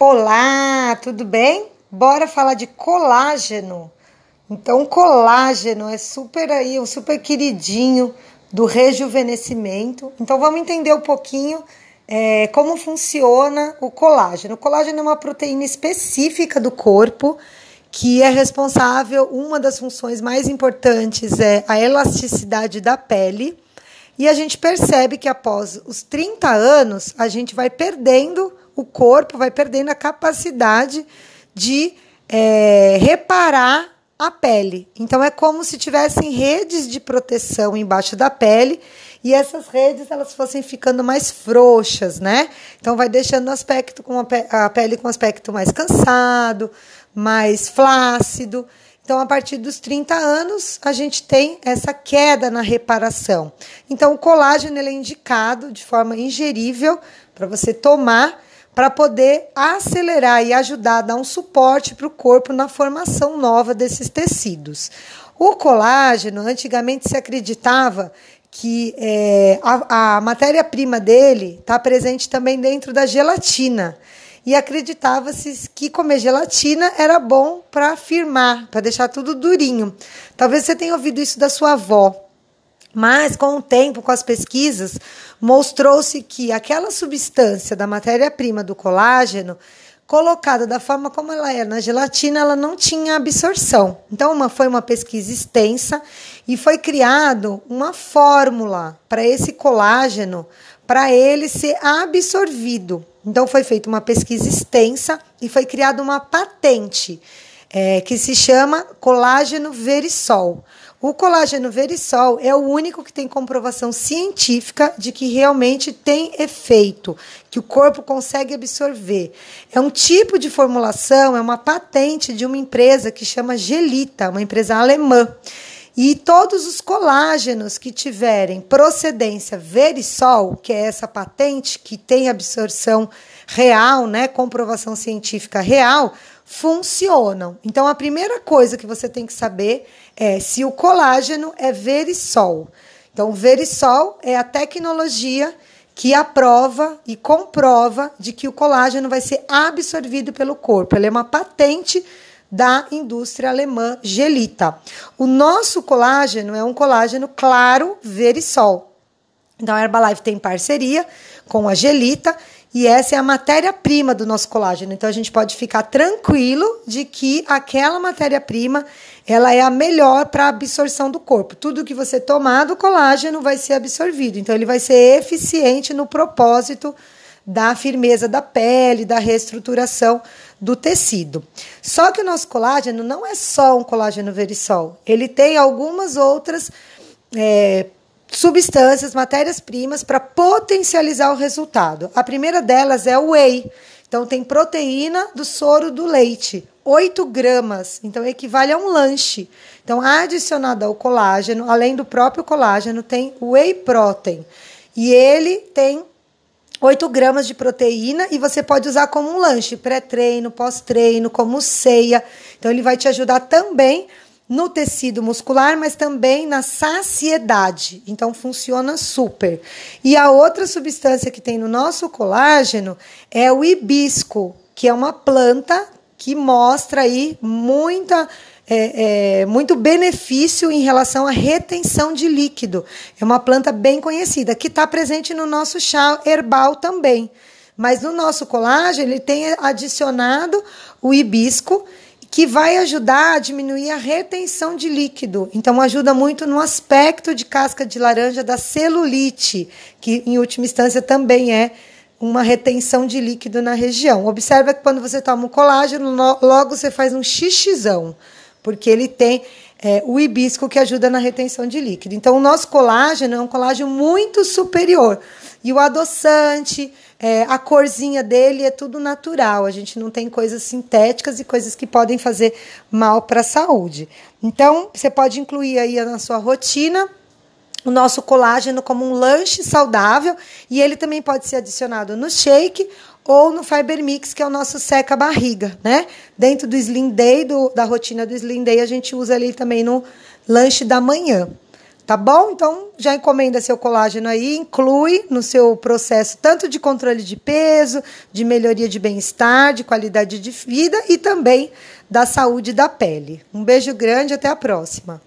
Olá, tudo bem? Bora falar de colágeno. Então, colágeno é super aí, um super queridinho do rejuvenescimento. Então, vamos entender um pouquinho é, como funciona o colágeno. O colágeno é uma proteína específica do corpo que é responsável, uma das funções mais importantes é a elasticidade da pele. E a gente percebe que após os 30 anos, a gente vai perdendo o corpo vai perdendo a capacidade de é, reparar a pele. Então é como se tivessem redes de proteção embaixo da pele e essas redes elas fossem ficando mais frouxas, né? Então vai deixando aspecto com a, pe a pele com aspecto mais cansado, mais flácido. Então, a partir dos 30 anos, a gente tem essa queda na reparação. Então, o colágeno ele é indicado de forma ingerível para você tomar para poder acelerar e ajudar a dar um suporte para o corpo na formação nova desses tecidos. O colágeno, antigamente se acreditava que é, a, a matéria-prima dele está presente também dentro da gelatina. E acreditava-se que comer gelatina era bom para firmar, para deixar tudo durinho. Talvez você tenha ouvido isso da sua avó. Mas, com o tempo, com as pesquisas, mostrou-se que aquela substância da matéria-prima do colágeno, colocada da forma como ela é na gelatina, ela não tinha absorção. Então, uma, foi uma pesquisa extensa e foi criado uma fórmula para esse colágeno, para ele ser absorvido. Então, foi feita uma pesquisa extensa e foi criada uma patente é, que se chama colágeno verisol. O colágeno verisol é o único que tem comprovação científica de que realmente tem efeito, que o corpo consegue absorver. É um tipo de formulação, é uma patente de uma empresa que chama Gelita, uma empresa alemã. E todos os colágenos que tiverem procedência verisol, que é essa patente que tem absorção real, né, comprovação científica real, funcionam. Então, a primeira coisa que você tem que saber é se o colágeno é verisol. Então, verisol é a tecnologia que aprova e comprova de que o colágeno vai ser absorvido pelo corpo. Ele é uma patente da indústria alemã Gelita. O nosso colágeno é um colágeno claro verisol. Então, a Herbalife tem parceria com a Gelita e essa é a matéria-prima do nosso colágeno. Então a gente pode ficar tranquilo de que aquela matéria-prima ela é a melhor para absorção do corpo. Tudo que você tomar do colágeno vai ser absorvido. Então ele vai ser eficiente no propósito da firmeza da pele, da reestruturação do tecido. Só que o nosso colágeno não é só um colágeno verisol. Ele tem algumas outras é, substâncias, matérias-primas para potencializar o resultado. A primeira delas é o whey. Então, tem proteína do soro do leite, 8 gramas, então equivale a um lanche. Então, adicionado ao colágeno, além do próprio colágeno, tem whey protein. E ele tem 8 gramas de proteína e você pode usar como um lanche, pré-treino, pós-treino, como ceia. Então, ele vai te ajudar também no tecido muscular, mas também na saciedade. Então funciona super. E a outra substância que tem no nosso colágeno é o hibisco, que é uma planta que mostra aí muita é, é, muito benefício em relação à retenção de líquido. É uma planta bem conhecida, que está presente no nosso chá herbal também. Mas no nosso colágeno, ele tem adicionado o hibisco que vai ajudar a diminuir a retenção de líquido. Então, ajuda muito no aspecto de casca de laranja da celulite, que em última instância também é uma retenção de líquido na região. Observa que quando você toma o colágeno, logo você faz um xixizão, porque ele tem é, o hibisco que ajuda na retenção de líquido. Então, o nosso colágeno é um colágeno muito superior. E o adoçante, é, a corzinha dele é tudo natural. A gente não tem coisas sintéticas e coisas que podem fazer mal para a saúde. Então, você pode incluir aí na sua rotina o nosso colágeno como um lanche saudável e ele também pode ser adicionado no shake ou no Fiber Mix, que é o nosso seca barriga, né? Dentro do Slim Day, do, da rotina do Slim Day, a gente usa ali também no lanche da manhã. Tá bom? Então já encomenda seu colágeno aí, inclui no seu processo tanto de controle de peso, de melhoria de bem-estar, de qualidade de vida e também da saúde da pele. Um beijo grande, até a próxima.